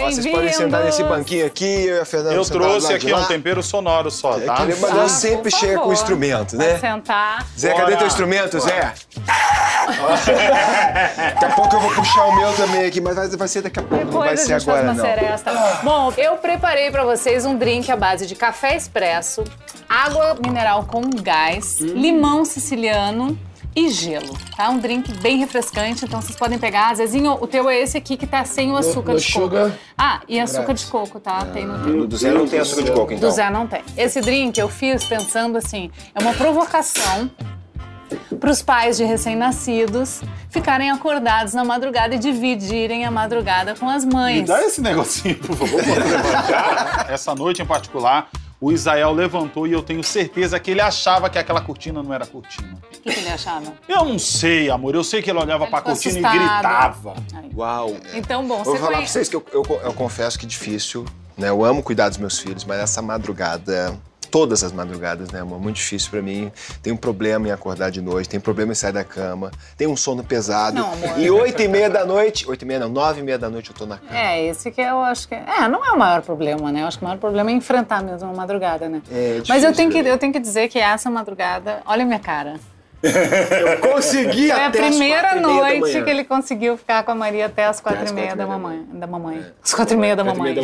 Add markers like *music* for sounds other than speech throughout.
Ó, vocês podem sentar nesse banquinho aqui, eu e a Fernanda Eu trouxe aqui um tempero sonoro só, tá? É mas ela sempre chega favor. com o instrumento, né? Pode sentar. Zé, cadê teu instrumento, Zé? *laughs* daqui a pouco eu vou puxar o meu também aqui, mas vai, vai ser daqui a pouco, Depois não vai ser agora, não. Seresta. Bom, eu preparei pra vocês um drink à base de café expresso, água mineral com gás, hum. limão siciliano, e gelo, tá? Um drink bem refrescante, então vocês podem pegar. Zezinho, o teu é esse aqui que tá sem o açúcar no, no de sugar. coco. Ah, e açúcar de coco, tá? Tem no teu. Do Zé não tem açúcar de coco, então? Do Zé não tem. Esse drink eu fiz pensando assim, é uma provocação para os pais de recém-nascidos ficarem acordados na madrugada e dividirem a madrugada com as mães. Me dá esse negocinho, por favor, levantar. *laughs* Essa noite em particular, o Israel levantou e eu tenho certeza que ele achava que aquela cortina não era cortina. O que, que, ele achava? Eu não sei, amor. Eu sei que ele olhava ele pra cortina assustado. e gritava. Ai. Uau. Então, bom, você Vou falar foi... pra vocês que eu, eu, eu confesso que é difícil, né? Eu amo cuidar dos meus filhos, mas essa madrugada todas as madrugadas, né, amor? Muito difícil para mim. Tem um problema em acordar de noite, tem problema em sair da cama, tem um sono pesado. Não, amor. E oito e meia da noite, oito e meia não, nove e meia da noite eu tô na cama. É, esse que eu acho que... É, não é o maior problema, né? Eu acho que o maior problema é enfrentar mesmo a madrugada, né? É, é difícil, Mas eu tenho, que, eu tenho que dizer que essa madrugada... Olha a minha cara. Eu consegui Foi até a primeira noite que ele conseguiu ficar com a Maria até as quatro e meia da mamãe. Da mamãe. As quatro e meia da mamãe.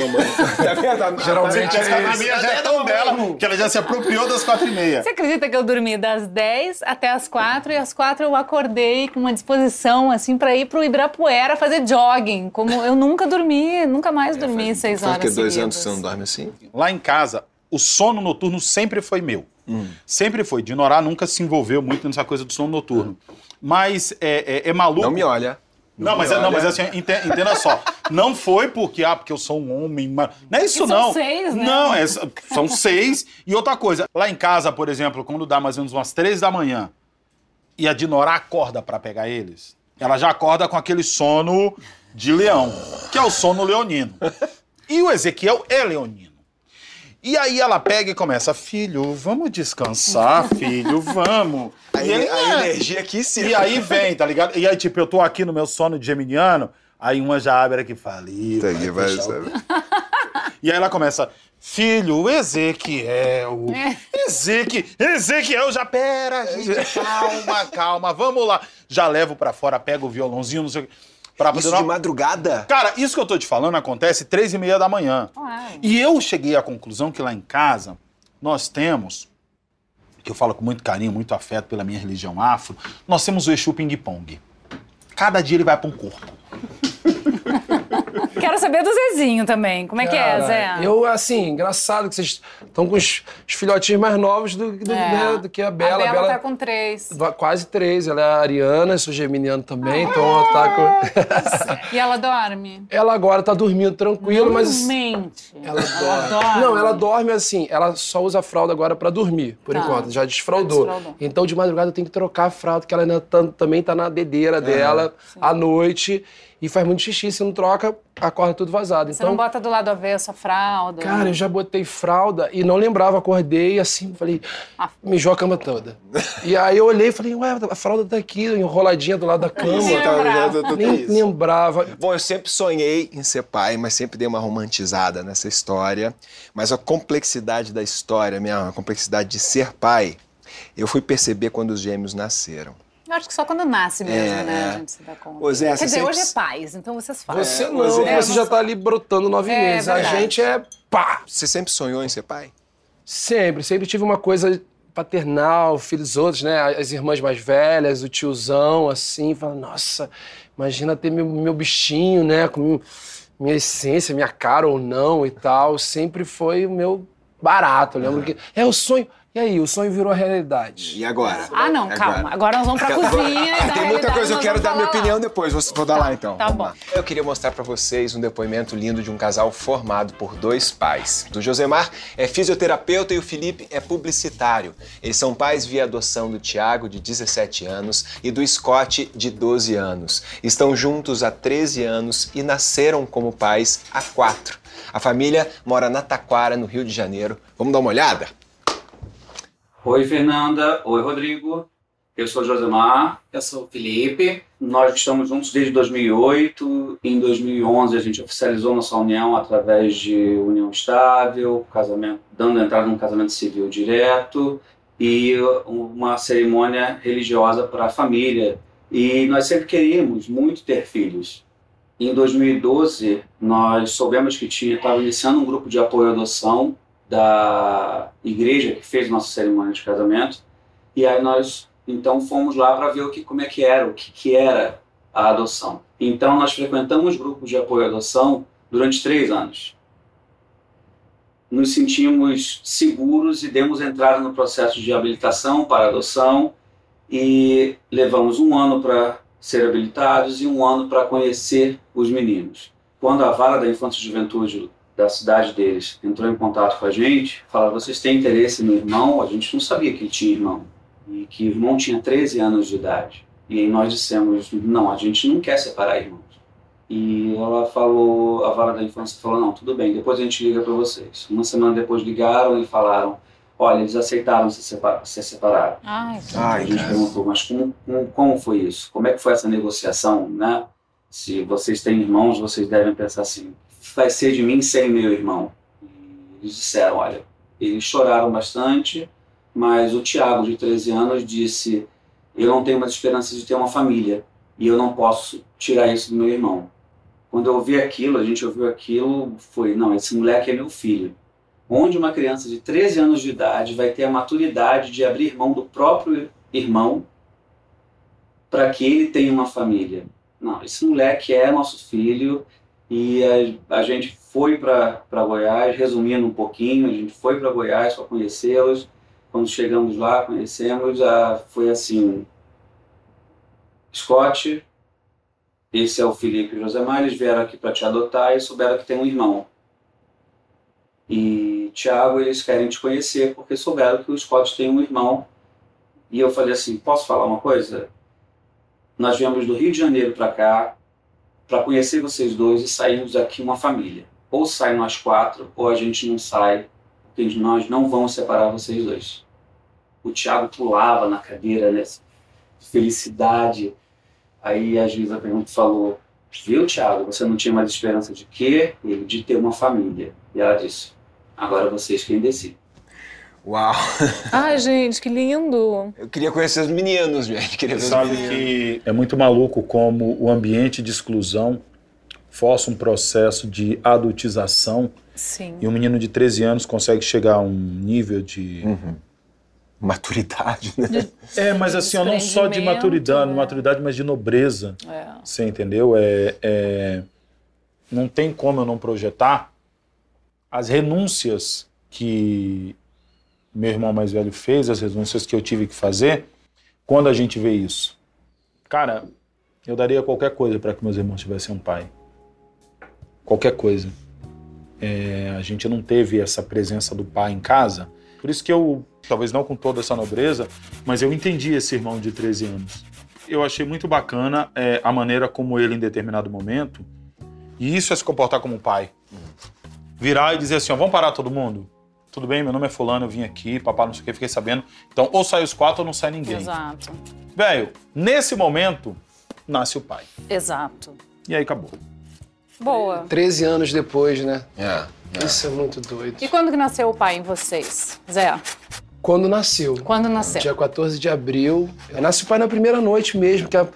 Geralmente as quatro e meia *laughs* já é tão dela que ela já se apropriou das quatro e meia. Você acredita que eu dormi das dez até as quatro e às quatro eu acordei com uma disposição assim para ir pro Ibirapuera fazer jogging, como eu nunca dormi, nunca mais dormi é, seis horas. Faz que dois anos você não dorme assim? Lá em casa, o sono noturno sempre foi meu. Hum. Sempre foi. Dinorá nunca se envolveu muito nessa coisa do sono noturno. Mas é, é, é maluco. Não me olha. Não, não mas, é, não, mas assim, entenda, entenda, só. Não foi porque, ah, porque eu sou um homem. Mas... Não é isso, são não. São seis, né? Não, é, são seis. E outra coisa, lá em casa, por exemplo, quando dá mais ou menos umas três da manhã e a Dinorá acorda para pegar eles, ela já acorda com aquele sono de leão, que é o sono leonino. E o Ezequiel é leonino. E aí ela pega e começa, filho, vamos descansar, *laughs* filho, vamos. Aí, ele, a é. energia aqui sim. E aí *laughs* vem, tá ligado? E aí, tipo, eu tô aqui no meu sono de geminiano, aí uma já abre aqui e fala, Ih, vai, vai sabe. E aí ela começa, filho, Ezequiel, é. Ezequiel, Ezequiel, já pera, gente, calma, calma, vamos lá. Já levo pra fora, pego o violãozinho, não sei o que. Pra isso de madrugada? Cara, isso que eu tô te falando acontece três e meia da manhã. Uai. E eu cheguei à conclusão que lá em casa nós temos, que eu falo com muito carinho, muito afeto pela minha religião afro, nós temos o Exu Ping Pong. Cada dia ele vai para um corpo. *laughs* Quero saber do Zezinho também. Como é que é, Zé? Eu, assim, engraçado que vocês estão com os, os, filhotinhos mais novos do, do, é. né, do que a Bela. A Bela, Bela tá com três. Quase três. Ela é ariana, sou geminiano também, ah, então ela tá com... e ela dorme? *laughs* Ela agora tá dormindo tranquilo, mas... Mente. Ela, ela dorme. Não, ela dorme assim, ela só usa a fralda agora pra dormir, por tá. enquanto. Já desfraudou. Desfraudou. Então, de madrugada, eu tenho que trocar a fralda, porque ela ainda tá, também tá na dedeira dela, à noite e faz muito xixi. Se não troca, acorda tudo vazado. Você então, não bota do lado avesso a fralda? Cara, eu já botei fralda e não lembrava, acordei assim, falei, ah. mijou a cama toda. e aí eu olhei e falei, ué, a fralda tá aqui, enroladinha do lado da cama. Nem lembrava. Nem lembrava. Bom, eu sempre sonhei em ser pai, mas sempre dei uma romantizada nessa história. Mas a complexidade da história, minha a complexidade de ser pai, eu fui perceber quando os gêmeos nasceram. Eu acho que só quando nasce mesmo, é, né? A é. gente se dá conta. Zé, Quer dizer, sempre... hoje é pais, então vocês falam. Você não, é, você já tá ali brotando nove é, meses. Verdade. A gente é pá! Você sempre sonhou em ser pai? Sempre, sempre tive uma coisa paternal, filhos outros, né? As irmãs mais velhas, o tiozão, assim, fala, nossa, imagina ter meu, meu bichinho, né? Com minha essência, minha cara ou não e tal. Sempre foi o meu barato. Eu lembro que. É o sonho. E aí, o sonho virou realidade. E agora? Ah, não, Agora. calma. Agora nós vamos pra cozinha. e *laughs* Tem muita coisa, eu quero dar minha falar opinião lá. depois. Vou, vou dar lá então. tá Vamos bom. lá. Eu queria mostrar pra vocês um depoimento lindo de um casal formado por dois pais. O Josemar é fisioterapeuta e o Felipe é publicitário. Eles são pais via adoção do Tiago, de 17 anos, e do Scott, de 12 anos. Estão juntos há 13 anos e nasceram como pais há 4. A família mora na Taquara, no Rio de Janeiro. Vamos dar uma olhada? Oi, Fernanda. Oi, Rodrigo. Eu sou Josemar. Eu sou o Felipe. Nós estamos juntos desde 2008. Em 2011, a gente oficializou nossa união através de união estável, casamento, dando entrada num casamento civil direto e uma cerimônia religiosa para a família. E nós sempre queríamos muito ter filhos. Em 2012, nós soubemos que tinha estava iniciando um grupo de apoio à adoção da igreja que fez nossa cerimônia de casamento. E aí nós então fomos lá para ver o que como é que era, o que, que era a adoção. Então nós frequentamos grupos de apoio à adoção durante três anos. Nos sentimos seguros e demos entrada no processo de habilitação para adoção e levamos um ano para ser habilitados e um ano para conhecer os meninos. Quando a vara da infância e juventude da cidade deles entrou em contato com a gente, falaram: vocês têm interesse no irmão? A gente não sabia que ele tinha irmão e que o irmão tinha 13 anos de idade. E aí nós dissemos: não, a gente não quer separar irmãos. E ela falou, a vara da infância falou: não, tudo bem, depois a gente liga para vocês. Uma semana depois ligaram e falaram: olha, eles aceitaram se, separ se separar. Ai, a gente perguntou, mas como, como, como foi isso? Como é que foi essa negociação, né? Se vocês têm irmãos, vocês devem pensar assim: vai ser de mim sem meu irmão? E eles disseram: olha, eles choraram bastante, mas o Tiago, de 13 anos, disse: eu não tenho mais esperança de ter uma família e eu não posso tirar isso do meu irmão. Quando eu ouvi aquilo, a gente ouviu aquilo, foi: não, esse moleque é meu filho. Onde uma criança de 13 anos de idade vai ter a maturidade de abrir mão do próprio irmão para que ele tenha uma família? Não, esse moleque é nosso filho e a, a gente foi para Goiás, resumindo um pouquinho, a gente foi para Goiás para conhecê-los. Quando chegamos lá, conhecemos, a, foi assim: Scott, esse é o Felipe e o Josemar, eles vieram aqui para te adotar e souberam que tem um irmão. E Tiago, eles querem te conhecer porque souberam que o Scott tem um irmão. E eu falei assim: posso falar uma coisa? Nós viemos do Rio de Janeiro para cá para conhecer vocês dois e sairmos daqui uma família. Ou sai nós quatro, ou a gente não sai, porque nós não vamos separar vocês dois. O Tiago pulava na cadeira, né? de Felicidade. Aí a juíza pergunta, falou: Viu, Tiago, você não tinha mais esperança de quê? Ele de ter uma família. E ela disse: Agora vocês quem decidem. Uau! *laughs* Ai, gente, que lindo. Eu queria conhecer os meninos, gente. Queria ver os Sabe meninos. que é muito maluco como o ambiente de exclusão força um processo de adultização Sim. e um menino de 13 anos consegue chegar a um nível de. Uhum. Maturidade, né? É, mas assim, ó, não só de maturidade, né? maturidade, mas de nobreza. É. Você entendeu? É, é- não tem como eu não projetar as renúncias que meu irmão mais velho fez, as renúncias que eu tive que fazer, quando a gente vê isso. Cara, eu daria qualquer coisa para que meus irmãos tivessem um pai. Qualquer coisa. É, a gente não teve essa presença do pai em casa. Por isso que eu, talvez não com toda essa nobreza, mas eu entendi esse irmão de 13 anos eu achei muito bacana é, a maneira como ele, em determinado momento, e isso é se comportar como um pai, virar e dizer assim: ó, vamos parar todo mundo? Tudo bem, meu nome é Fulano, eu vim aqui, papai não sei o que, fiquei sabendo. Então, ou sai os quatro ou não sai ninguém. Exato. Velho, nesse momento, nasce o pai. Exato. E aí acabou. Boa. 13 anos depois, né? É. Isso é muito doido. E quando que nasceu o pai em vocês, Zé? Quando nasceu. Quando nasceu? Dia 14 de abril. Eu nasci o pai na primeira noite mesmo, que, a-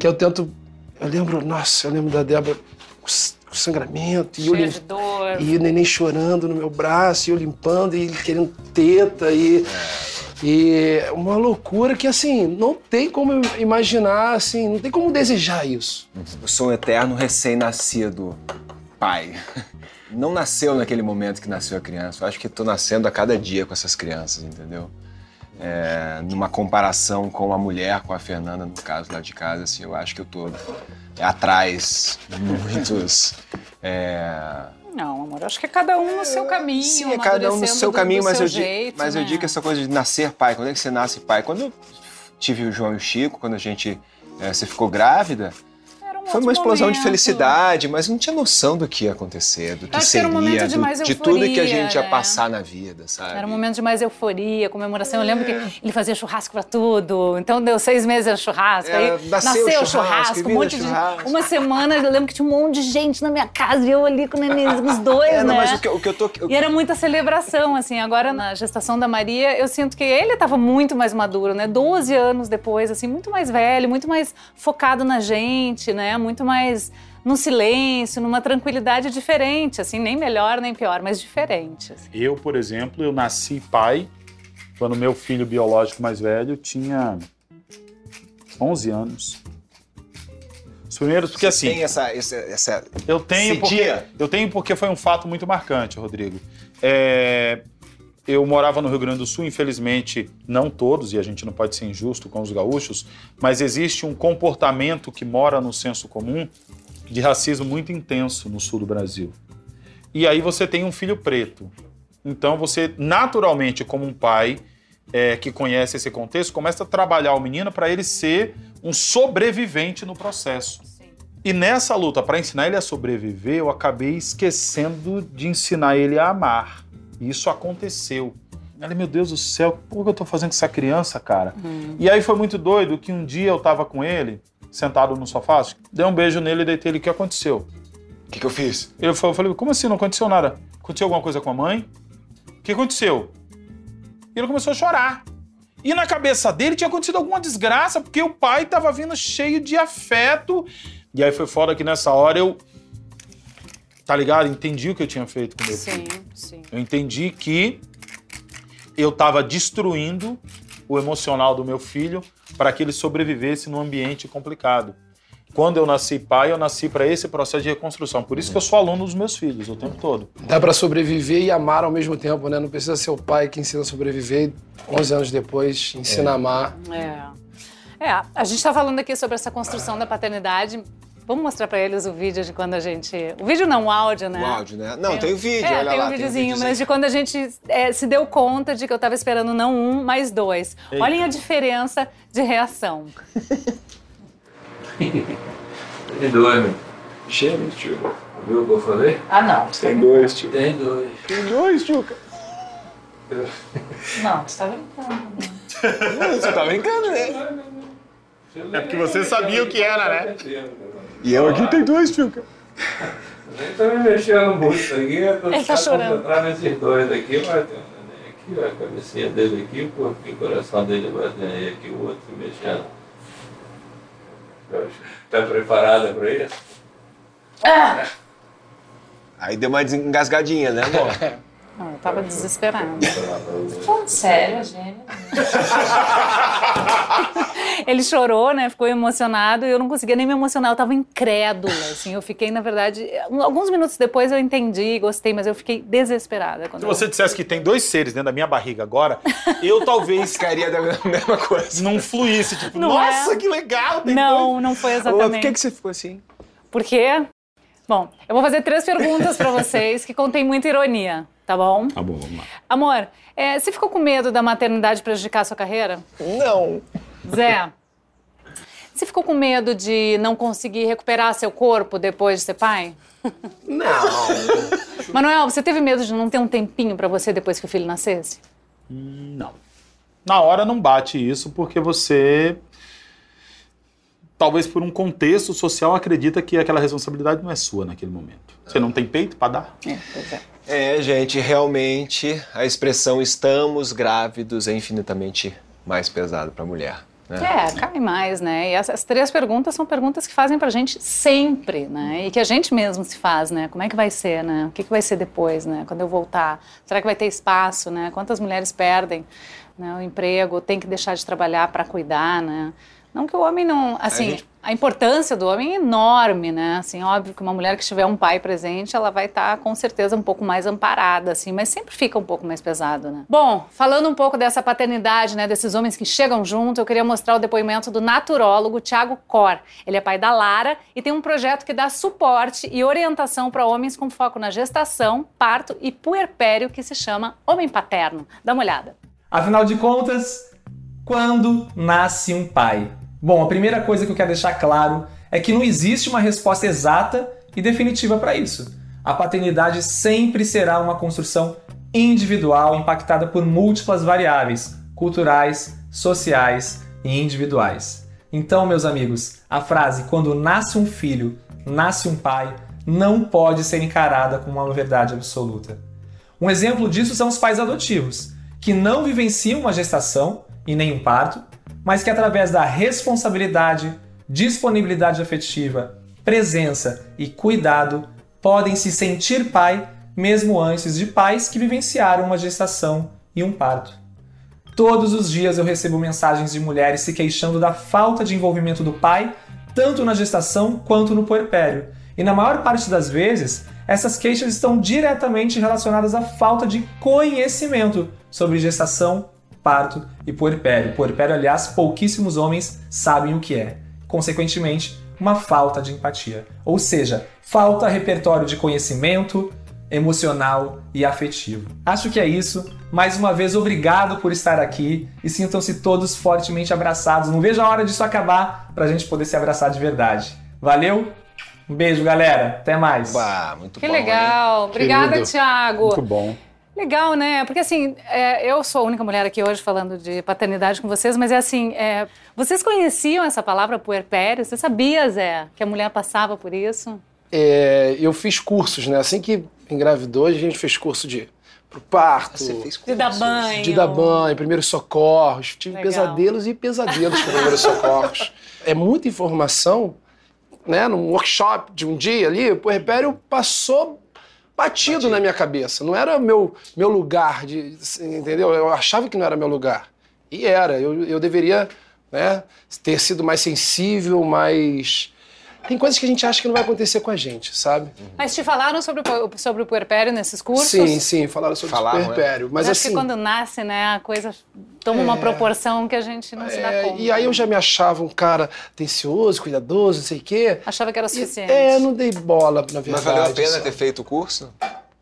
que eu tento. Eu lembro, nossa, eu lembro da Débora com sangramento. E, eu Cheio de dor. E o neném chorando no meu braço, e eu limpando, e ele querendo teta, e. E uma loucura que, assim, não tem como imaginar, assim, não tem como desejar isso. Eu sou um eterno recém-nascido. pai. Não nasceu naquele momento que nasceu a criança. Eu acho que estou nascendo a cada dia com essas crianças, entendeu? É, numa comparação com a mulher, com a Fernanda, no caso lá de casa, assim, eu acho que eu tô atrás de muitos. É... Não, amor, acho que é cada um no seu caminho. Sim, é cada um no seu caminho, do, mas, seu eu, jeito, digo, mas né? eu digo que essa coisa de nascer pai, quando é que você nasce pai? Quando eu tive o João e o Chico, quando a gente. É, você ficou grávida, um foi uma explosão de momento. felicidade, mas não tinha noção do que ia acontecer, do que acho que seria, um de do- de tudo que a euforia, gente ia né? passar na vida, sabe? Era um momento de mais euforia, comemoração. Eu lembro que ele fazia churrasco pra tudo. Então deu seis meses era churrasco. É, aí nasceu nasceu o churrasco, um monte churrasco. de. Uma semana eu lembro que tinha um monte de gente na minha casa e eu ali com o os dois, É, não, né? mas o que, o que eu tô. eu- E era muita celebração, assim. Agora, na gestação da Maria, eu sinto que ele estava muito mais maduro, né? 12 anos depois, assim, muito mais velho, muito mais focado na gente, né? Muito mais no silêncio, numa tranquilidade diferente, assim, nem melhor nem pior, mas diferente. assim. Eu, por exemplo, eu nasci pai quando meu filho biológico mais velho tinha 11 anos. Os primeiros, porque assim, Tem essa. essa, essa eu tenho esse porque dia. eu tenho porque foi um fato muito marcante, Rodrigo. É, eu morava no Rio Grande do Sul, infelizmente, não todos, e a gente não pode ser injusto com os gaúchos, mas existe um comportamento que mora no senso comum de racismo muito intenso no sul do Brasil. E aí você tem um filho preto. Então você, naturalmente, como um pai é, que conhece esse contexto, começa a trabalhar o menino para ele ser um sobrevivente no processo. E nessa luta para ensinar ele a sobreviver, eu acabei esquecendo de ensinar ele a amar. E isso aconteceu. Ele, meu Deus do céu, por que eu tô fazendo com essa criança, cara? E aí foi muito doido que um dia eu tava com ele, sentado no sofá, dei um beijo nele e deitei ele. O que aconteceu? O que, que eu fiz? Ele falou, eu falei, como assim? Não aconteceu nada? Aconteceu alguma coisa com a mãe? O que aconteceu? E ele começou a chorar. E na cabeça dele tinha acontecido alguma desgraça, porque o pai tava vindo cheio de afeto. E aí foi foda que nessa hora eu. Tá ligado? Entendi o que eu tinha feito com meu filho. Sim, sim. Eu entendi que eu estava destruindo o emocional do meu filho para que ele sobrevivesse num ambiente complicado. Quando eu nasci pai, eu nasci para esse processo de reconstrução. Por isso que eu sou aluno dos meus filhos o tempo todo. Dá pra sobreviver e amar ao mesmo tempo, né? Não precisa ser o pai que ensina a sobreviver e 11 anos depois ensina a amar. É. É, a gente tá falando aqui sobre essa construção da paternidade. Vamos mostrar pra eles o vídeo de quando a gente. O vídeo não, o áudio, né? O áudio, né? Não, tem o vídeo, É, olha tem lá. um videozinho, videozinho. mas de quando a gente é, se deu conta de que eu tava esperando não um, mas dois. Eita. Olhem a diferença de reação. *laughs* Tem dois, meu. Chega, tio. Viu o que eu falei? Ah, não. Tem dois, tio. Tem dois. Tem dois, tio. *laughs* Não, você tá brincando. Você tá brincando, né? É porque você sabia o que era, né? *laughs* E eu aqui tem dois, tio. Nem tá me mexendo muito aqui, eu tô Ele tá chorando. concentrado nesses dois aqui, mas tem um neném aqui, ó, a cabecinha dele aqui, corpinho, o coração dele batendo aí aqui, o outro se mexendo. Tá preparada pra isso? Aí deu uma engasgadinha, né, amor? *laughs* Não, eu tava desesperada. Falando sério, gêmea. *laughs* Ele chorou, né? Ficou emocionado e eu não conseguia nem me emocionar. Eu tava incrédula, assim. Eu fiquei, na verdade, alguns minutos depois eu entendi, gostei, mas eu fiquei desesperada. Quando Se você dissesse que tem dois seres dentro da minha barriga agora, eu talvez *laughs* Ficaria da mesma coisa. não fluísse. Tipo, Não nossa, é? que legal! eu... Tem Não, não foi exatamente. Por que, que você ficou assim? Por quê? Bom, eu vou fazer três perguntas pra vocês que contêm muita ironia, tá bom? Tá bom, vamos lá. Amor, é, você ficou com medo da maternidade prejudicar a sua carreira? Não. Zé, você ficou com medo de não conseguir recuperar seu corpo depois de ser pai? Não. *laughs* Manuel, você teve medo de não ter um tempinho pra você depois que o filho nascesse? Não. Na hora não bate isso porque você, talvez por um contexto social, acredita que aquela responsabilidade não é sua naquele momento. Você não tem peito para dar? É, pois é. É, gente, realmente a expressão estamos grávidos é infinitamente mais pesado pra mulher. Né? É, cai mais, né? E essas três perguntas são perguntas que fazem pra gente sempre, né? E que a gente mesmo se faz, né? Como é que vai ser, né? O que, que vai ser depois, né? Quando eu voltar? Será que vai ter espaço, né? Quantas mulheres perdem né, o emprego, tem que deixar de trabalhar para cuidar, né? Não que o homem não. Assim, a, gente... a, importância do homem é enorme, né? Assim, óbvio que uma mulher que tiver um pai presente, ela vai estar tá, com certeza um pouco mais amparada, assim, mas sempre fica um pouco mais pesado, né? Bom, falando um pouco dessa paternidade, né? Desses homens que chegam junto, eu queria mostrar o depoimento do naturólogo Tiago Cor. Ele é pai da Lara e tem um projeto que dá suporte e orientação para homens com foco na gestação, parto e puerpério, que se chama Homem Paterno. Dá uma olhada. Afinal de contas, quando nasce um pai? Bom, a primeira coisa que eu quero deixar claro é que não existe uma resposta exata e definitiva para isso. A paternidade sempre será uma construção individual impactada por múltiplas variáveis culturais, sociais e individuais. Então, meus amigos, a frase quando nasce um filho, nasce um pai, não pode ser encarada como uma verdade absoluta. Um exemplo disso são os pais adotivos, que não vivenciam uma gestação e nem um parto, mas que através da responsabilidade, disponibilidade afetiva, presença e cuidado podem se sentir pai mesmo antes de pais que vivenciaram uma gestação e um parto. Todos os dias eu recebo mensagens de mulheres se queixando da falta de envolvimento do pai, tanto na gestação quanto no puerpério. E na maior parte das vezes, essas queixas estão diretamente relacionadas à falta de conhecimento sobre gestação parto e puerpério. Puerpério, aliás, pouquíssimos homens sabem o que é. Consequentemente, uma falta de empatia. Ou seja, falta repertório de conhecimento emocional e afetivo. Acho que é isso. Mais uma vez, obrigado por estar aqui e sintam-se todos fortemente abraçados. Não vejo a hora disso acabar para a gente poder se abraçar de verdade. Valeu? Um beijo, galera. Até mais. Uau, muito que bom. Que legal. Hein? Obrigada, Querido. Thiago. Muito bom. Legal, né? Porque assim, é, eu sou a única mulher aqui hoje falando de paternidade com vocês, mas é assim, é, vocês conheciam essa palavra puerpério? Você sabia, Zé, que a mulher passava por isso? É, eu fiz cursos, né? Assim que engravidou, a gente fez curso de pro parto. Você fez cursos. De dar banho. De dar banho, primeiros socorros. Tive Legal. pesadelos e pesadelos com primeiros socorros. É muita informação, né? Num workshop de um dia ali, o puerpério passou batido, batido, na minha cabeça. Não era meu, meu lugar, de, entendeu? Eu achava que não era meu lugar. E era. Eu, eu deveria né, ter sido mais sensível, mais. Tem coisas que a gente acha que não vai acontecer com a gente, sabe? Mas te falaram sobre o, sobre o puerpério nesses cursos? Sim, sim, falaram sobre falaram, o puerpério. Mas, Mas assim, acho que quando nasce, né, a coisa toma é, uma proporção que a gente não é, se dá é, conta. E aí eu já me achava um cara atencioso, cuidadoso, não sei o quê. Achava que era suficiente. E, é, não dei bola, na verdade. Mas valeu a pena ter feito o curso?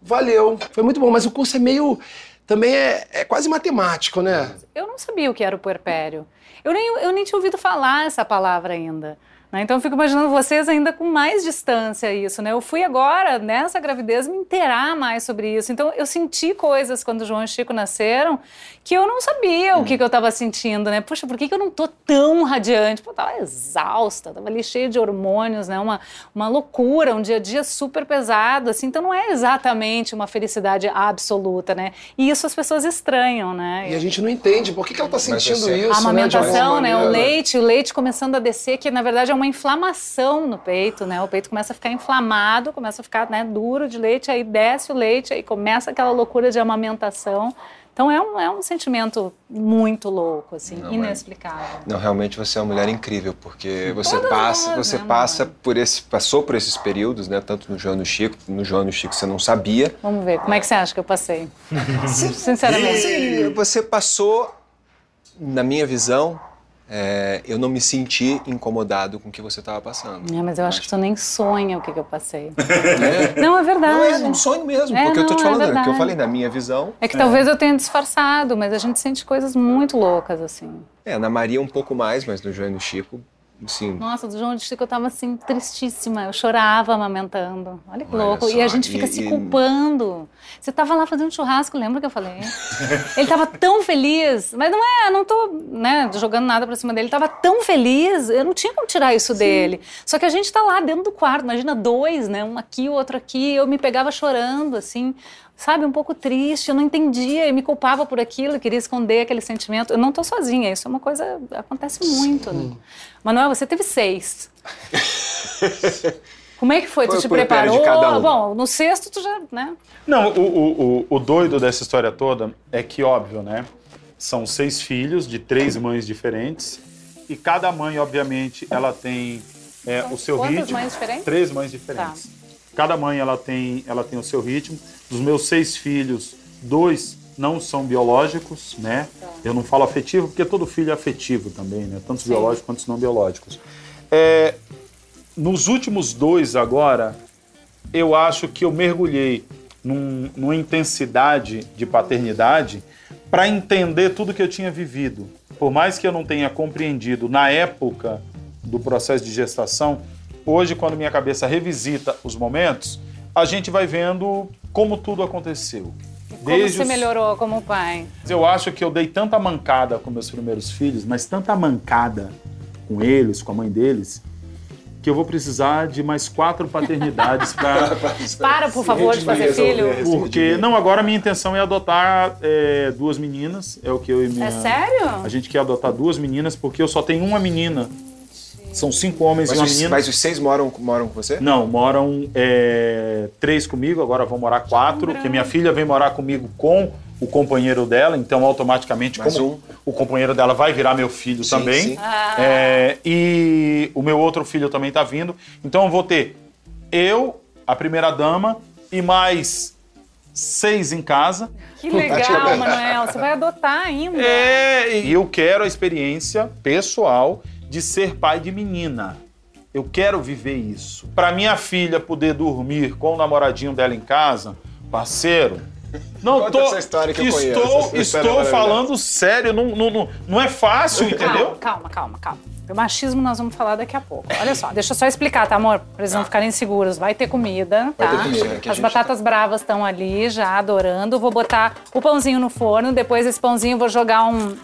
Valeu, foi muito bom, mas o curso é meio. Também é, é quase matemático, né? Eu não sabia o que era o puerpério. Eu nem, eu nem tinha ouvido falar essa palavra ainda. Né? Então eu fico imaginando vocês ainda com mais distância a isso, né? Eu fui agora, nessa gravidez, me inteirar mais sobre isso. Então eu senti coisas quando o João e o Chico nasceram que eu não sabia hum. o que, que eu estava sentindo, né? Puxa, por que, que eu não tô tão radiante? Pô, eu tava exausta, tava ali cheia de hormônios, né? Uma, uma loucura, um dia a dia super pesado, assim. Então não é exatamente uma felicidade absoluta, né? E isso as pessoas estranham, né? E a gente não entende por que, que ela tá sentindo isso, A amamentação, né? né? O leite, o leite começando a descer, que na verdade é uma uma inflamação no peito, né? O peito começa a ficar inflamado, começa a ficar né, duro de leite, aí desce o leite, aí começa aquela loucura de amamentação. Então é um, é um sentimento muito louco, assim, não, inexplicável. Não, realmente você é uma mulher incrível, porque você Todas passa, nós, você né, passa mãe? por esse, passou por esses períodos, né? Tanto no João e no Chico, no João e no Chico você não sabia. Vamos ver, como é que você acha que eu passei? *laughs* Sinceramente. Você passou, na minha visão, é, eu não me senti incomodado com o que você estava passando. É, mas eu acho que tu nem sonha o que, que eu passei. *laughs* É? Não, é verdade. Não, é um sonho mesmo, é, porque não, eu tô te é falando, é o que eu falei na minha visão. É que talvez eu tenha disfarçado, mas a gente sente coisas muito loucas, assim. É, na Maria um pouco mais, mas no João e no Chico Sim. Nossa, do João de Chico eu tava assim, tristíssima. Eu chorava amamentando. Olha que Olha louco. Só. E a gente fica e, se culpando. Você tava lá fazendo churrasco, lembra que eu falei? *laughs* ele tava tão feliz. Mas não é, não tô né, jogando nada pra cima dele. Ele tava tão feliz, eu não tinha como tirar isso Sim. dele. Só que a gente tá lá dentro do quarto, imagina dois, né? Um aqui, o outro aqui. Eu me pegava chorando, assim sabe, um pouco triste, eu não entendia, eu me culpava por aquilo, queria esconder aquele sentimento. Eu não estou sozinha, isso é uma coisa, acontece muito, né? Manuel, você teve seis. *laughs* Como é que foi? foi tu te preparou? Um. Bom, no sexto tu já, né? Não, o, o, o, o doido dessa história toda é que, óbvio, né? São seis filhos de três mães diferentes e cada mãe, obviamente, ela tem é, o seu Quantas ritmo. mães diferentes? Três mães diferentes. Cada mãe ela tem, ela tem o seu ritmo. Dos meus seis filhos, dois não são biológicos, né? Eu não falo afetivo porque todo filho é afetivo também, né? Tanto os biológicos quanto não biológicos. É, nos últimos dois agora, eu acho que eu mergulhei num- numa intensidade de paternidade para entender tudo que eu tinha vivido. Por mais que eu não tenha compreendido na época do processo de gestação, hoje, quando minha cabeça revisita os momentos, a gente vai vendo como tudo aconteceu. Como você os- melhorou como pai? eu acho que eu dei tanta mancada com meus primeiros filhos, mas tanta mancada com eles, com a mãe deles, que eu vou precisar de mais quatro paternidades *laughs* para. Para, por favor, de fazer filho. Porque, não, agora a minha intenção é adotar é, duas meninas, é o que eu e minha. É sério? A gente quer adotar duas meninas, porque eu só tenho uma menina. São cinco homens Mas e uma os, menina. mas os seis moram, moram com você? Não, moram é, três comigo, agora vão morar quatro, porque minha filha vem morar comigo com o companheiro dela, então automaticamente um. o companheiro dela vai virar meu filho Sim, também. sim. É, e o meu outro filho também tá vindo. Então eu vou ter eu, a primeira dama, e mais seis em casa. Que legal, Manuel. Você vai adotar ainda. É, e eu quero a experiência pessoal de ser pai de menina. Eu quero viver isso. Para minha filha poder dormir com o namoradinho dela em casa, parceiro. Não Conta tô, essa história que eu conheço, estou, estou maravilhosa. falando sério, não, não, não, não é fácil, entendeu? Calma, calma, calma, calma. O machismo nós vamos falar daqui a pouco. Olha só, deixa eu só explicar, tá, amor? Pra eles não ficarem seguros. Vai ter comida, Vai tá? ter comida, As batatas bravas estão ali já adorando. Vou botar o pãozinho no forno. Depois desse pãozinho eu vou jogar um.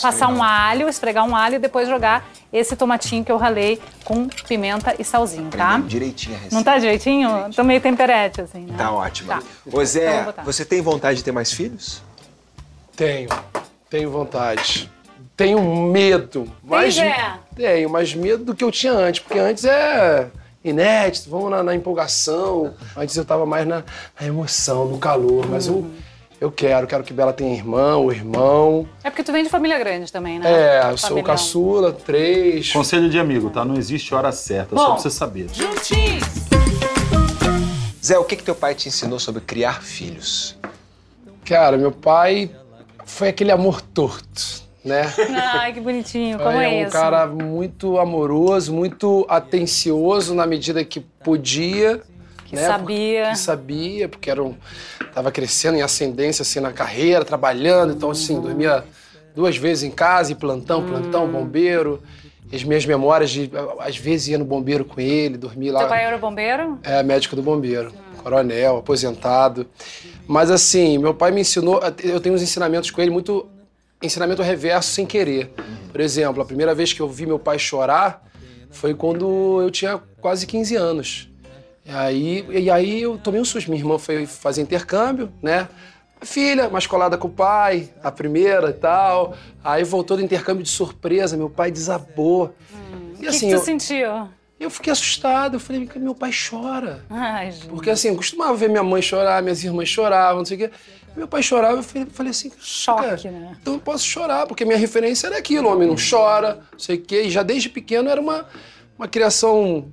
Passar um alho, esfregar um alho e depois jogar esse tomatinho que eu ralei com pimenta e salzinho, tá? Direitinho a receita. Não tá direitinho? Tô meio temperete, assim, né? Tá ótimo. Tá. Ô Então Zé, botar. você tem vontade de ter mais filhos? Tenho. Tenho vontade. Tenho medo. Mas, Zé? Tenho, mas medo do que eu tinha antes. Porque antes é inédito, vamos na, na empolgação. Antes eu tava mais na, na emoção, no calor. Mas eu, eu quero, quero que Bela tenha irmão ou irmão. É porque tu vem de família grande também, né? É, eu sou Familhão. caçula, três. Conselho de amigo, tá? Não existe hora certa, só Bom. pra você saber. Zé, o que, que teu pai te ensinou sobre criar filhos? Cara, meu pai foi aquele amor torto, né? *laughs* Ai, que bonitinho. Como é, é um isso? cara muito amoroso, muito atencioso na medida que podia. Que né? sabia. Que sabia, porque era um, tava crescendo em ascendência assim na carreira, trabalhando, então assim, dormia duas vezes em casa, e plantão, Hum. plantão, bombeiro. E as minhas memórias de às vezes ia no bombeiro com ele, dormia lá. Teu pai era bombeiro? É, médico do bombeiro, coronel, aposentado. Mas assim, meu pai me ensinou, eu tenho uns ensinamentos com ele muito ensinamento reverso sem querer. Por exemplo, a primeira vez que eu vi meu pai chorar foi quando eu tinha quase 15 anos. E aí, e aí eu tomei um susto. Minha irmã foi fazer intercâmbio, né? Filha, mais colada com o pai, a primeira e tal. Aí voltou do intercâmbio de surpresa, meu pai desabou. O E que, assim, que tu eu, sentiu? eu fiquei assustado. Eu falei, meu pai chora. Ai, gente. Porque assim, eu costumava ver minha mãe chorar, minhas irmãs choravam, não sei o quê. Meu pai chorava, eu falei, falei assim, Choque, "Cara, né? Então eu posso chorar, porque minha referência era aquilo, o homem não chora, não sei o quê. E já desde pequeno era uma, uma criação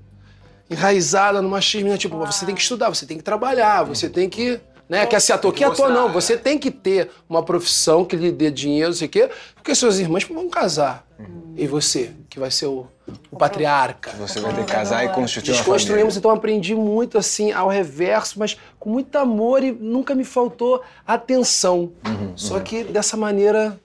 enraizada no machismo, né? Tipo, você tem que estudar, você tem que trabalhar, você tem que. Né? Quer ser ator? Que ator não? Você tem que ter uma profissão que lhe dê dinheiro, não sei o quê, porque suas irmãs vão casar. E você, que vai ser o, o patriarca. Você vai ter que casar e construir uma Desconstruímos, então aprendi muito assim, ao reverso, mas com muito amor e nunca me faltou atenção. Uhum, Só que dessa maneira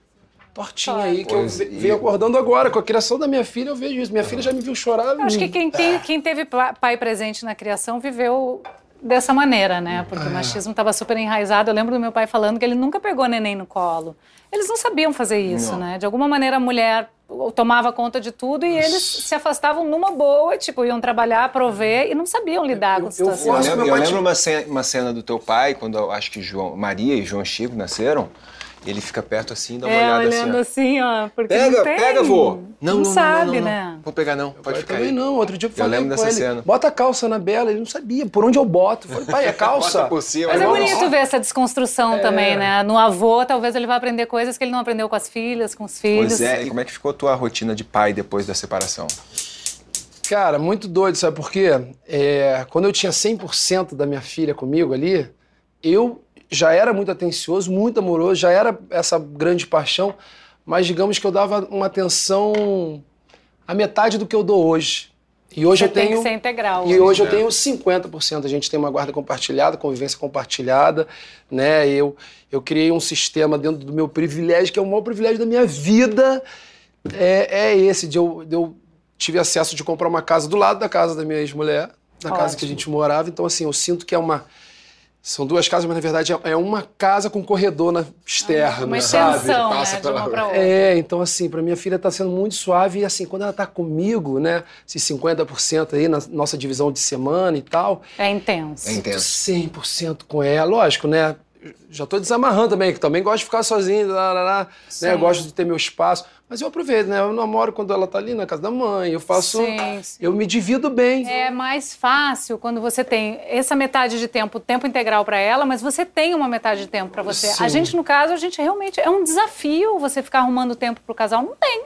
tortinha aí, que Pois, eu e- venho acordando agora. Com a criação da minha filha, eu vejo isso. Minha filha já me viu chorar. Eu acho que quem, tem, quem teve pa- pai presente na criação viveu dessa maneira, né? Porque É. o machismo estava super enraizado. Eu lembro do meu pai falando que ele nunca pegou neném no colo. Eles não sabiam fazer isso, né? De alguma maneira a mulher tomava conta de tudo e eles se afastavam numa boa, tipo, iam trabalhar, prover e não sabiam lidar com a eu situação. Eu lembro, eu lembro tinha- uma cena, uma cena do teu pai, quando eu acho que João, Maria e João Chico nasceram. Ele fica perto assim, dá uma É, olhada olhando assim. assim, ó. Porque Pega, não tem. pega, vô. Não, sabe, né? Não vou pegar não, pode ficar também aí. não. Outro dia eu Eu falei lembro com dessa ele, cena. bota a calça na Bela. Ele não sabia por onde eu boto. Eu falei, pai, é calça? Bota por cima, Mas é bonito ver essa desconstrução também, né? No avô, talvez ele vá aprender coisas que ele não aprendeu com as filhas, com os filhos. Pois é, e como é que ficou a tua rotina de pai depois da separação? Cara, muito doido, sabe por quê? É, quando eu tinha 100% da minha filha comigo ali, eu já era muito atencioso, muito amoroso, já era essa grande paixão, mas digamos que eu dava uma atenção a metade do que eu dou hoje. E hoje Você eu tenho tem que ser integral. E hoje eu É. tenho 50%. A gente tem uma guarda compartilhada, convivência compartilhada, né? Eu, eu criei um sistema dentro do meu privilégio, que é o maior privilégio da minha vida, é, é esse, de eu, de eu tive acesso de comprar uma casa do lado da casa da minha ex-mulher, da casa que a Ótimo. gente morava. Então, assim, eu sinto que é uma... São duas casas, mas na verdade é- é uma casa com corredor na externo, Uma sabe? extensão, né? Passa De pela uma rua. pra outra. É, então assim, pra minha filha tá sendo muito suave e assim, quando ela tá comigo, né, esses 50% aí na nossa divisão de semana e tal, É intenso. É tô intenso. 100% com ela, lógico, né? Já tô desamarrando também, que também gosto de ficar sozinho, lá, lá, lá, né? Gosto de ter meu espaço, mas eu aproveito, né? Eu namoro quando ela tá ali na casa da mãe, eu faço, Sim, sim. eu me divido bem. É mais fácil quando você tem essa metade de tempo, tempo integral para ela, mas você tem uma metade de tempo para você. Sim. A gente, no caso, a gente realmente é um desafio você ficar arrumando tempo pro casal. Não tem.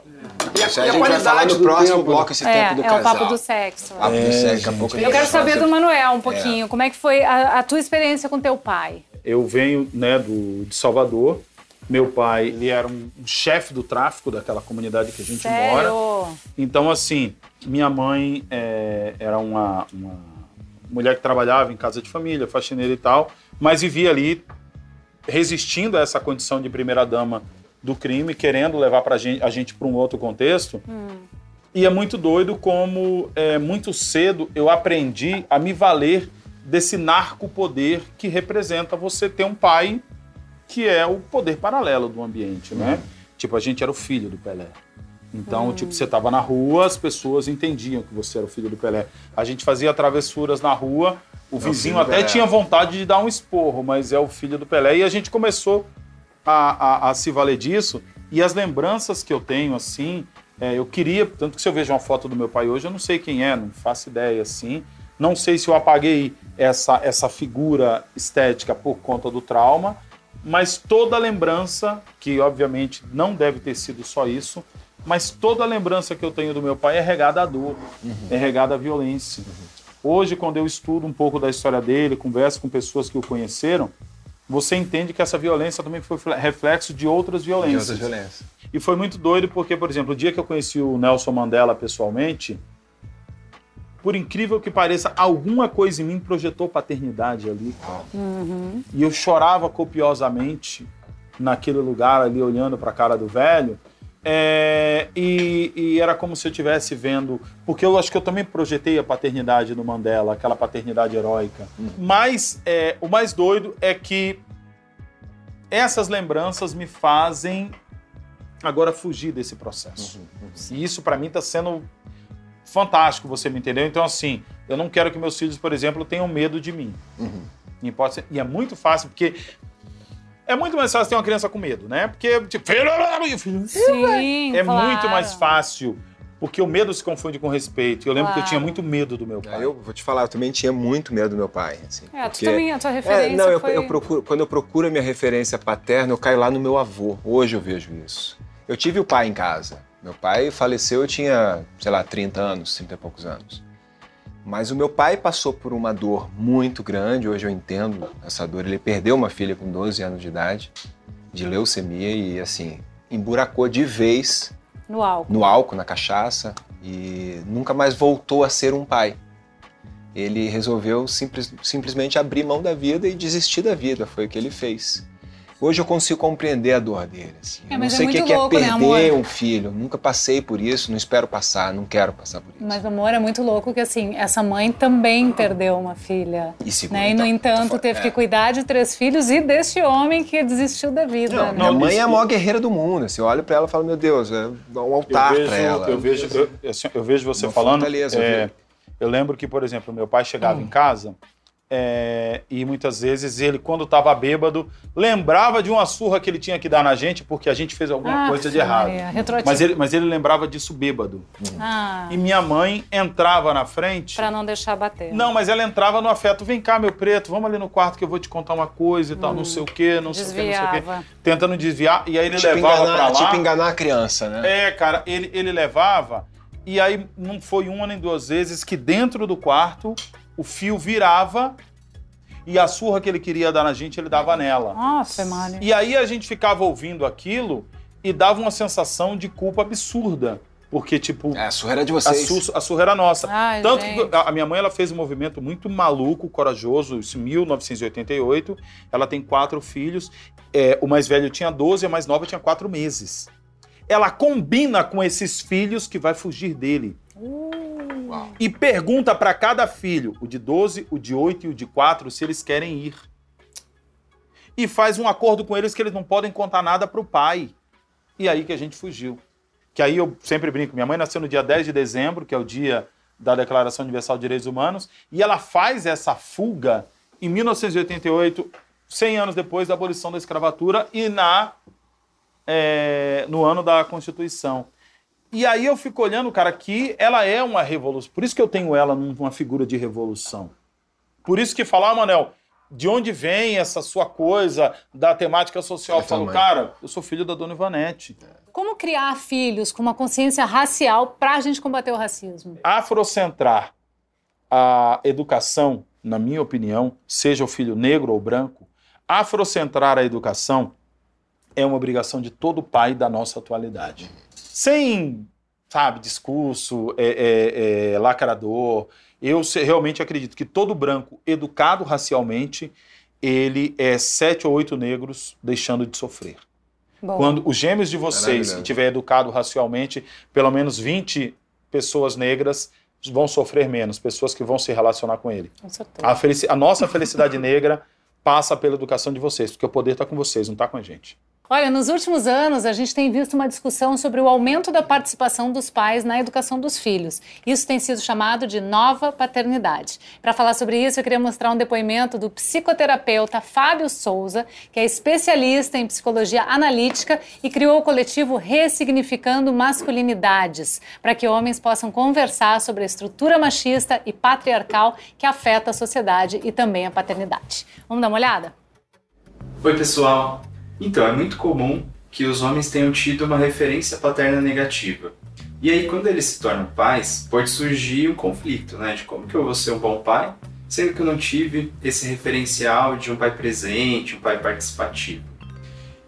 E a, Isso aí e a a gente vai falar qualidade no do próximo tempo, bloco esse É, tempo do é casal. o papo do sexo. Papo do sexo, daqui a pouco a Eu quero saber do Manuel um pouquinho. Como é que foi a, a tua experiência com teu pai? Eu venho né, do, de Salvador. Meu pai, ele era um, um chefe do tráfico daquela comunidade que a gente mora. Sério? Então, assim, minha mãe é, era uma, uma mulher que trabalhava em casa de família, faxineira e tal, mas vivia ali resistindo a essa condição de primeira-dama do crime, querendo levar pra gente, a gente para um outro contexto. E é muito doido como, é, muito cedo, eu aprendi a me valer desse narco-poder que representa você ter um pai que é o poder paralelo do ambiente, né? Tipo, a gente era o filho do Pelé. Então, tipo, você tava na rua, as pessoas entendiam que você era o filho do Pelé. A gente fazia travessuras na rua, o vizinho filho do até tinha vontade de dar um esporro, mas é o filho do Pelé. E a gente começou a, a- a se valer disso. E as lembranças que eu tenho, assim, é, eu queria, tanto que se eu vejo uma foto do meu pai hoje, eu não sei quem é, não faço ideia, assim. Não sei se eu apaguei essa, essa figura estética por conta do trauma, mas toda lembrança, que obviamente não deve ter sido só isso, mas toda lembrança que eu tenho do meu pai é regada à dor, é regada à violência. Hoje, quando eu estudo um pouco da história dele, converso com pessoas que o conheceram, você entende que essa violência também foi reflexo de outras violências. outras violências. E foi muito doido porque, por exemplo, o dia que eu conheci o Nelson Mandela pessoalmente, por incrível que pareça, alguma coisa em mim projetou paternidade ali. cara. E eu chorava copiosamente naquele lugar ali, olhando para a cara do velho. É, e, e era como se eu estivesse vendo. Porque eu acho que eu também projetei a paternidade do Mandela, aquela paternidade heróica. Mas é, o mais doido é que essas lembranças me fazem agora fugir desse processo. E isso para mim está sendo fantástico, você me entendeu? Então, assim, eu não quero que meus filhos, por exemplo, tenham medo de mim. Hipótese- E é muito fácil, porque é muito mais fácil ter uma criança com medo, né? Porque, tipo, filho, Sim, é claro. muito mais fácil, porque o medo se confunde com respeito. Eu lembro que eu Claro. tinha muito medo do meu Ah, pai. Eu vou te falar, eu também tinha muito medo do meu pai. Assim, É, tu porque- também, a tua É, referência não, eu, foi... eu procuro, quando eu procuro a minha referência paterna, eu caio lá no meu avô. Hoje eu vejo isso. Eu tive o pai em casa. Meu pai faleceu, eu tinha, sei lá, 30 anos, 30 e poucos anos. Mas o meu pai passou por uma dor muito grande, hoje eu entendo essa dor. Ele perdeu uma filha com 12 anos de idade, de leucemia, e assim, emburacou de vez No álcool. no álcool, na cachaça, e nunca mais voltou a ser um pai. Ele resolveu simples- simplesmente abrir mão da vida e desistir da vida, foi o que ele fez. Hoje eu consigo compreender a dor dele. assim. É, Eu não é sei o que muito que é louco, né, perder amor? um filho. Nunca passei por isso, não espero passar, não quero passar por isso. Mas, amor, é muito louco que, assim, essa mãe também perdeu uma filha. E segura, Né? E, no entanto, tá fo- teve é. que cuidar de três filhos e deste homem que desistiu da vida, Não, né? Minha mãe é a maior guerreira do mundo. Assim, eu olho pra ela e falo, meu Deus, é um altar pra ela. Eu vejo, eu, assim, eu vejo você Uma falando. fortaleza, é, eu lembro que, por exemplo, meu pai chegava Hum. em casa, É, e muitas vezes ele, quando estava bêbado, lembrava de uma surra que ele tinha que dar na gente porque a gente fez alguma Ah, coisa de errado. Retroativo. Mas ele, mas ele lembrava disso bêbado. Ah, E minha mãe entrava na frente. pra não deixar bater. Não, mas ela entrava no afeto. Vem cá, meu preto, vamos ali no quarto que eu vou te contar uma coisa e tal, não sei o quê, não sei o quê, não sei o quê. Desviava. Tentando desviar. E aí ele Tipo levava enganar, pra lá. tipo enganar a criança, né? É, cara, ele, ele levava. E aí não foi uma nem duas vezes que dentro do quarto o fio virava e a surra que ele queria dar na gente, ele dava nela. Nossa, Mário. E aí a gente ficava ouvindo aquilo e dava uma sensação de culpa absurda. Porque, tipo, É, a surra era de a, vocês. su- a surra era nossa. Ai, Tanto gente. que a a minha mãe ela fez um movimento muito maluco, corajoso, isso em 1988. Ela tem quatro filhos. É, o mais velho tinha 12, a mais nova tinha quatro meses. Ela combina com esses filhos que vai fugir dele. E pergunta para cada filho, o de 12, o de 8 e o de 4, se eles querem ir. E faz um acordo com eles que eles não podem contar nada pro pai. E aí que a gente fugiu. Que aí eu sempre brinco, minha mãe nasceu no dia 10 de dezembro, que é o dia da Declaração Universal de Direitos Humanos, e ela faz essa fuga em 1988, 100 anos depois da abolição da escravatura e na é, no ano da Constituição. E aí eu fico olhando, cara, que ela é uma revolução. Por isso que eu tenho ela numa figura de revolução. Por isso que falar, Manel, de onde vem essa sua coisa da temática social? Eu Eu falo, cara, eu sou filho da Dona Ivanete. Como criar filhos com uma consciência racial pra gente combater o racismo? afrocentrar a educação, na minha opinião, seja o filho negro ou branco, afrocentrar a educação é uma obrigação de todo pai da nossa atualidade. Sem, sabe, discurso é, é, é, lacrador. Eu realmente acredito que todo branco educado racialmente, ele é sete ou oito negros deixando de sofrer. Bom, Quando os gêmeos de vocês Maravilhoso. tiver educado racialmente, pelo menos 20 pessoas negras vão sofrer menos, pessoas que vão se relacionar com ele. com certeza. A, felici- a nossa felicidade negra passa pela educação de vocês, porque o poder está com vocês, não está com a gente. Olha, nos últimos anos a gente tem visto uma discussão sobre o aumento da participação dos pais na educação dos filhos. Isso tem sido chamado de nova paternidade. Para falar sobre isso, eu queria mostrar um depoimento do psicoterapeuta Fábio Souza, que é especialista em psicologia analítica e criou o coletivo Ressignificando Masculinidades, para que homens possam conversar sobre a estrutura machista e patriarcal que afeta a sociedade e também a paternidade. Vamos dar uma olhada? Oi, pessoal. Então, é muito comum que os homens tenham tido uma referência paterna negativa. E aí, quando eles se tornam pais, pode surgir um conflito, né? De como que eu vou ser um bom pai, sendo que eu não tive esse referencial de um pai presente, um pai participativo.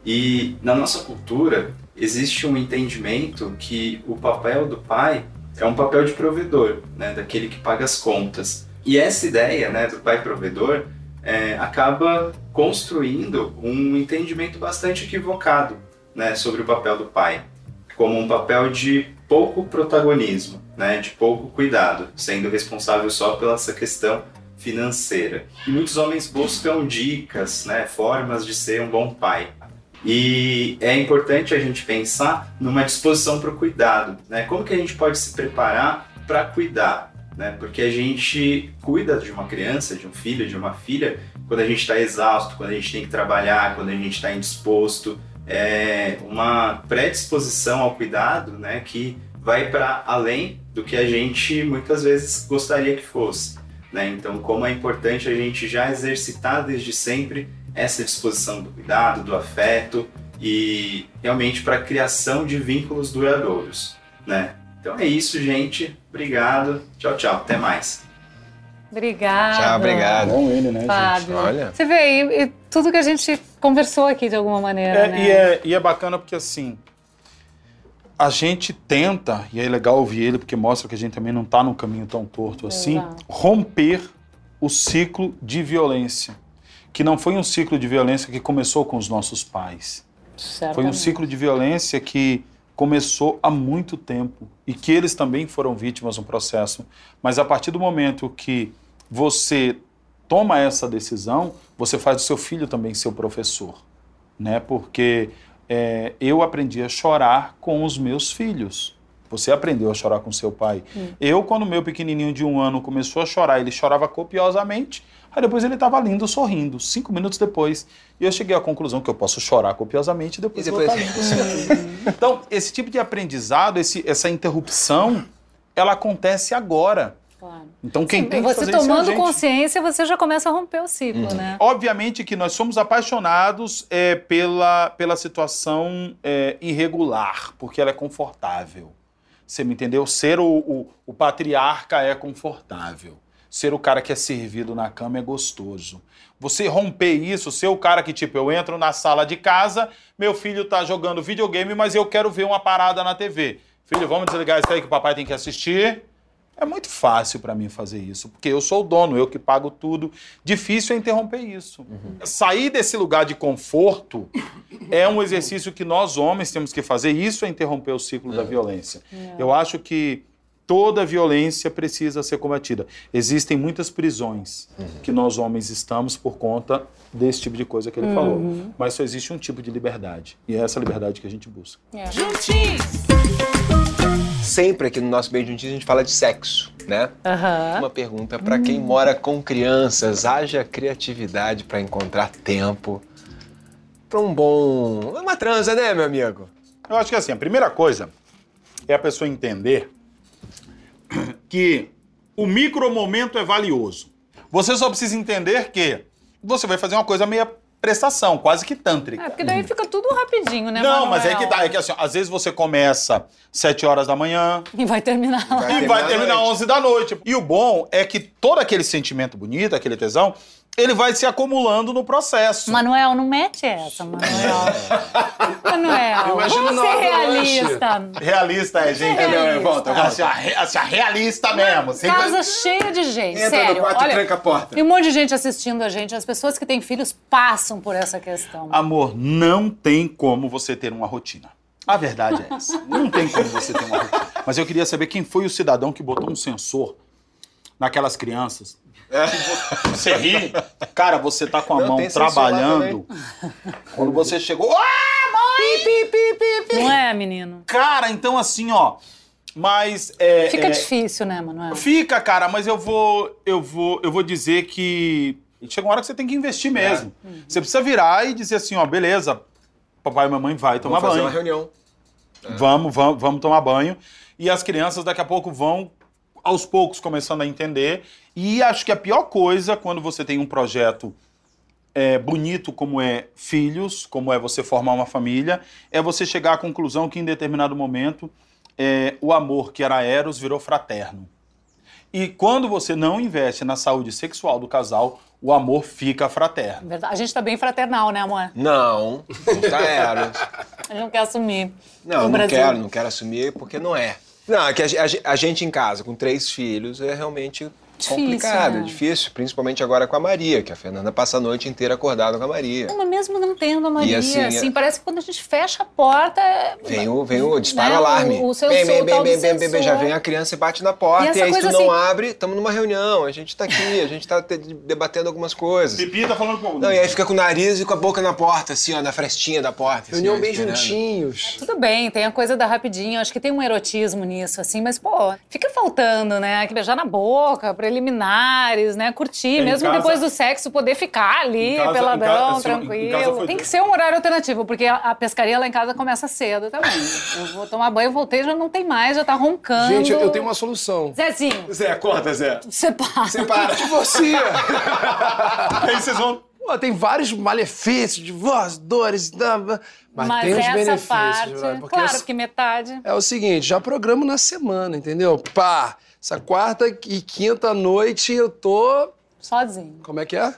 E na nossa cultura, existe um entendimento que o papel do pai é um papel de provedor, né? Daquele que paga as contas. E essa ideia, né, do pai provedor, é, acaba construindo um entendimento bastante equivocado né, sobre o papel do pai, como um papel de pouco protagonismo, né, de pouco cuidado, sendo responsável só pela essa questão financeira. E muitos homens buscam dicas, né, formas de ser um bom pai. E é importante a gente pensar numa disposição para o cuidado, né? Como que a gente pode se preparar para cuidar, né? Porque a gente cuida de uma criança, de um filho, de uma filha, quando a gente está exausto, quando a gente tem que trabalhar, quando a gente está indisposto. É uma predisposição ao cuidado, né? Que vai para além do que a gente muitas vezes gostaria que fosse. Né? Então, como é importante a gente já exercitar desde sempre essa disposição do cuidado, do afeto e realmente para a criação de vínculos duradouros. Né? Então é isso, gente. Obrigado. Tchau, tchau. Até mais. Obrigada. Tchau, obrigado. Bom ele, né, gente? Fábio. Olha. Você vê aí e tudo que a gente conversou aqui de alguma maneira, É, né? e, é, e é bacana porque assim. A gente tenta, e é legal ouvir ele porque mostra que a gente também não está num caminho tão torto assim, Exato. romper o ciclo de violência. Que não foi um ciclo de violência que começou com os nossos pais. Foi um Certamente. ciclo de violência que começou há muito tempo e que eles também foram vítimas no processo. Mas a partir do momento que você toma essa decisão, você faz do seu filho também seu professor, né? Porque é, eu aprendi a chorar com os meus filhos. Você aprendeu a chorar com seu pai. Eu, quando meu pequenininho de um ano começou a chorar, ele chorava copiosamente. Aí depois ele estava lindo, sorrindo, cinco minutos depois. E eu cheguei à conclusão que eu posso chorar copiosamente e depois, E eu depois- vou estar lindo. *laughs* Então, esse tipo de aprendizado, esse- essa interrupção, ela acontece agora. Claro. Então, quem tem que você fazer isso é tomando gente. consciência, você já começa a romper o ciclo, né? Obviamente que nós somos apaixonados é, pela, pela situação é, irregular, porque ela é confortável. Você me entendeu? Ser o, o, o patriarca é confortável. Ser o cara que é servido na cama é gostoso. Você romper isso, ser o cara que, tipo, eu entro na sala de casa, meu filho tá jogando videogame, mas eu quero ver uma parada na TV. Filho, vamos desligar isso aí que o papai tem que assistir. É muito fácil para mim fazer isso, porque eu sou o dono, eu que pago tudo. Difícil é interromper isso. Sair desse lugar de conforto é um exercício que nós homens temos que fazer. Isso é interromper o ciclo da violência. Eu acho que toda violência precisa ser combatida. Existem muitas prisões que nós homens estamos por conta desse tipo de coisa que ele falou. Mas só existe um tipo de liberdade. E é essa liberdade que a gente busca. Sempre aqui no nosso Bem Juntinhos a gente fala de sexo, né? Aham. Uma pergunta para quem mora com crianças, haja criatividade para encontrar tempo para um bom, uma transa, né, meu amigo? Eu acho que assim, a primeira coisa é a pessoa entender *coughs* que o micromomento é valioso. Você só precisa entender que você vai fazer uma coisa meia prestação, quase que tântrica. É, porque daí fica tudo rapidinho, né, Não, mas é que dá, é que assim, às vezes você começa 7 horas da manhã E vai terminar lá. Vai e vai terminar terminar à noite. 11 da noite. E o bom é que todo aquele sentimento bonito, aquele tesão, ele vai se acumulando no processo. Manuel, não mete essa, Manuel. *laughs* Manuel, Imagina vamos ser realista. Realista é, gente. Realista. Volta, volta. Assim, assim, a realista mesmo. Sempre- Casa cheia de gente, Entra sério. no quarto e Olha, tranca a porta. E um monte de gente assistindo a gente. As pessoas que têm filhos passam por essa questão. Amor, não tem como você ter uma rotina. A verdade é essa. *laughs* Não tem como você ter uma rotina. Mas eu queria saber quem foi o cidadão que botou um sensor naquelas crianças. Você ri, cara, você tá com a Não, mão trabalhando. Quando você chegou. Ah, mãe! Não é, menino? Cara, então assim, ó. Mas. é, Fica é, difícil, né, Manuel? Fica, cara, mas eu vou, eu vou, eu vou dizer que chega uma hora que você tem que investir mesmo. Você precisa virar e dizer assim, ó, beleza, papai e mamãe vai tomar Vamos fazer banho. uma reunião. Vamos, vamos, vamos tomar banho. E as crianças daqui a pouco vão, aos poucos, começando a entender. E acho que a pior coisa quando você tem um projeto é, bonito como é filhos, como é você formar uma família, é você chegar à conclusão que em determinado momento é, o amor que era eros virou fraterno. E quando você não investe na saúde sexual do casal, o amor fica fraterno. Verdade. A gente tá bem fraternal, né, amor? Não, não tá Eros. A gente não quer assumir. Não, não Brasil. quero, não quero assumir porque não é. Não, é que a, a a gente em casa, com três filhos, é realmente Difícil, complicado, né? é difícil, principalmente agora com a Maria, que a Fernanda passa a noite inteira acordada com a Maria. Mas mesmo não tendo a Maria, assim, assim, é- parece que quando a gente fecha a porta... é- Vem o, vem o dispara Né, o alarme. o- o seu- bem, bem, bem, bem, bem, bem, bem, já sensor. vem a criança e bate na E porta. essa E, aí, se tu coisa não assim- abre, estamos numa reunião, a gente tá aqui, a gente tá te- debatendo algumas coisas. Pipi tá falando com Não, e aí fica com o nariz e com a boca na porta, assim, ó, na frestinha da porta. assim, Reunião ó, bem esperando. juntinhos. Tudo bem, tem a coisa da rapidinho, acho que tem um erotismo nisso, assim, mas, pô, fica faltando, né? Que beijar na boca, preliminares, né? Curtir, É, mesmo casa- depois do sexo, poder ficar ali, casa- peladão, casa- tranquilo. foi tem que ser um horário alternativo, porque a, a pescaria lá em casa começa cedo também. eu vou tomar banho, voltei, já não tem mais, já tá roncando. Gente, eu, eu tenho uma solução. Zezinho, Zé, corta, Zé. separa. Separa. Divorcia! *laughs* Aí vocês vão. Pô, tem vários malefícios, divórcio, dores, mas, Mas tem os benefícios. parte, né? Porque claro, essa- que metade. É o seguinte, já programo na semana, entendeu? Pá, essa quarta e quinta noite eu tô Sozinho. Como é que é?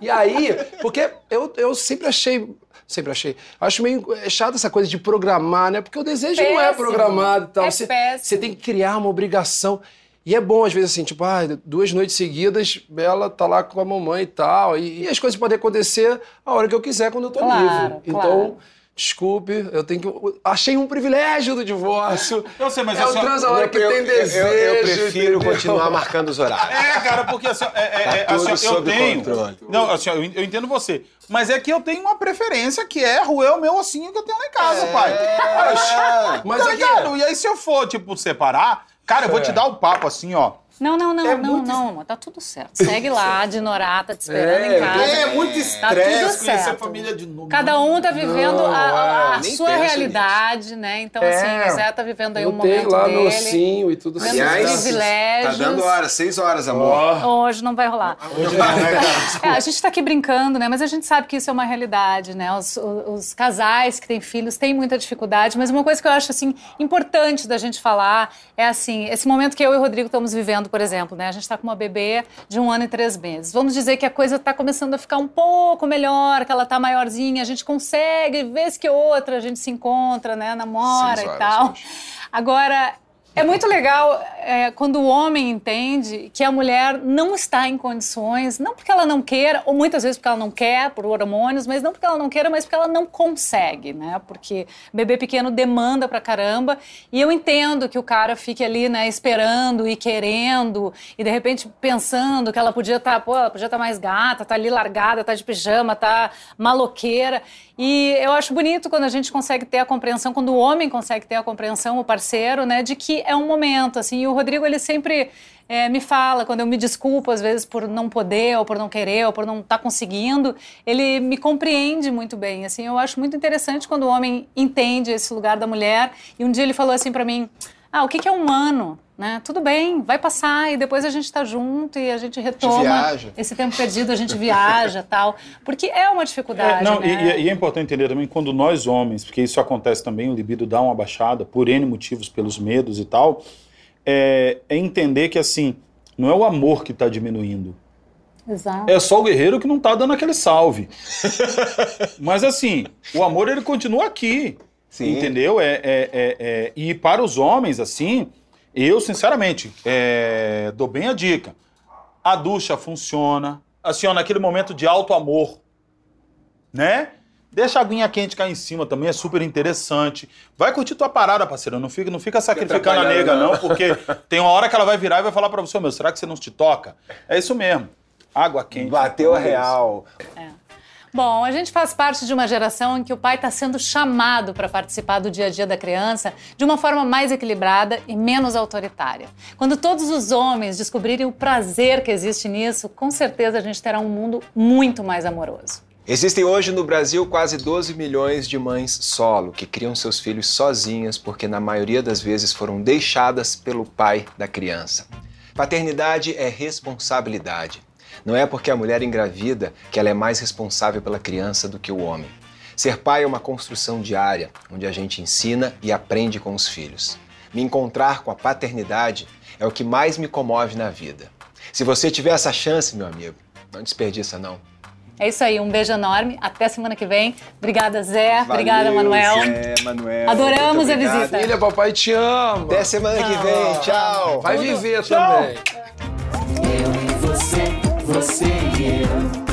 e aí, porque eu, eu sempre achei. Sempre achei. Acho meio chato essa coisa de programar, né? Porque o desejo não é Péssimo. programado e tal. É você, péssimo. você tem que criar uma obrigação. E é bom, às vezes, assim, tipo, ah, duas noites seguidas, ela tá lá com a mamãe e tal. E, e as coisas podem acontecer a hora que eu quiser, quando eu tô Claro, livre. claro. Desculpe, eu tenho que. Achei um privilégio do divórcio. *laughs* Eu sei, mas é assim, o trans a hora que eu, tem desejo. eu, eu prefiro entendeu? continuar marcando os horários. É, cara, porque assim, é, é, Tá é, tudo assim, eu sob tenho. controle. Não, assim, eu, eu entendo você. Mas é que eu tenho uma preferência que é ruer o meu ossinho que eu tenho lá em casa, pai. É. Mas tá é que- ligado? E aí, se eu for, tipo, separar, cara, eu vou te dar o papo assim, ó. Não, não, não, É não, muito não, amor, tá tudo certo. Segue lá, *laughs* de Norá, tá te esperando em casa. É muito Tá estresse tudo conhecer a certo. família de novo. Cada um tá vivendo a- a, a nem sua realidade, né? Então, É. assim, o Zé tá vivendo aí um momento lá dele. meu ossinho e tudo certo. Aliás, privilégios. tá dando hora, seis horas, amor. Hoje não vai rolar. É, a gente tá aqui brincando, né? Mas a gente sabe que isso é uma realidade, né? Os, os- os casais que têm filhos têm muita dificuldade, mas uma coisa que eu acho, assim, importante da gente falar é, assim, esse momento que eu e o Rodrigo estamos vivendo, por exemplo, né? A gente tá com uma bebê de um ano e três meses. Vamos dizer que a coisa tá começando a ficar um pouco melhor, que ela tá maiorzinha, a gente consegue, vez que outra, a gente se encontra, né? Namora Seis e horas tal. hoje. Agora, é muito legal é, quando o homem entende que a mulher não está em condições, não porque ela não queira, ou muitas vezes porque ela não quer, por hormônios, mas não porque ela não queira, mas porque ela não consegue, né? Porque bebê pequeno demanda pra caramba. E eu entendo que o cara fique ali, né, esperando e querendo, e de repente pensando que ela podia estar, pô, ela podia estar mais gata, tá ali largada, tá de pijama, tá maloqueira. E eu acho bonito quando a gente consegue ter a compreensão, quando o homem consegue ter a compreensão, o parceiro, né, de que é um momento, assim. E o Rodrigo, ele sempre eh, me fala, quando eu me desculpo, às vezes, por não poder, ou por não querer, ou por não estar conseguindo, ele me compreende muito bem, assim. Eu acho muito interessante quando o homem entende esse lugar da mulher. E um dia ele falou assim para mim, ah, o que que é um ano? Né? Tudo bem, vai passar e depois a gente tá junto e a gente retoma viaja. esse tempo perdido, a gente viaja *laughs* tal. Porque é uma dificuldade. É, não, né? e, e é- e é importante entender também quando nós homens, porque isso acontece também, o libido dá uma baixada por N motivos, pelos medos e tal, é, é entender que assim, não é o amor que está diminuindo. Exato. É só o guerreiro que não tá dando aquele salve. *laughs* Mas assim, o amor ele continua aqui. Sim. Entendeu? É, é- é- é- E para os homens, assim, eu, sinceramente, é, dou bem a dica. A ducha funciona. Assim, ó, naquele momento de alto amor, né? Deixa a aguinha quente cair em cima também, é super interessante. Vai curtir tua parada, parceiro. Não fica, não fica sacrificando a nega, não, porque tem uma hora que ela vai virar e vai falar pra você, meu, será que você não te toca? É isso mesmo. Água quente. Bateu a É real. Bom, a gente faz parte de uma geração em que o pai está sendo chamado para participar do dia a dia da criança de uma forma mais equilibrada e menos autoritária. Quando todos os homens descobrirem o prazer que existe nisso, com certeza a gente terá um mundo muito mais amoroso. Existem hoje no Brasil quase 12 milhões de mães solo que criam seus filhos sozinhas porque, na maioria das vezes, foram deixadas pelo pai da criança. Paternidade é responsabilidade. Não é porque a mulher engravida que ela é mais responsável pela criança do que o homem. Ser pai é uma construção diária, onde a gente ensina e aprende com os filhos. Me encontrar com a paternidade é o que mais me comove na vida. Se você tiver essa chance, meu amigo, não desperdiça não. É isso aí, um beijo enorme, até semana que vem. Obrigada, Zé. Obrigada, Manuel. Zé, Manuel. Adoramos a visita. Filha, papai te ama. Até semana que vem. Tchau. Vai viver também. see you.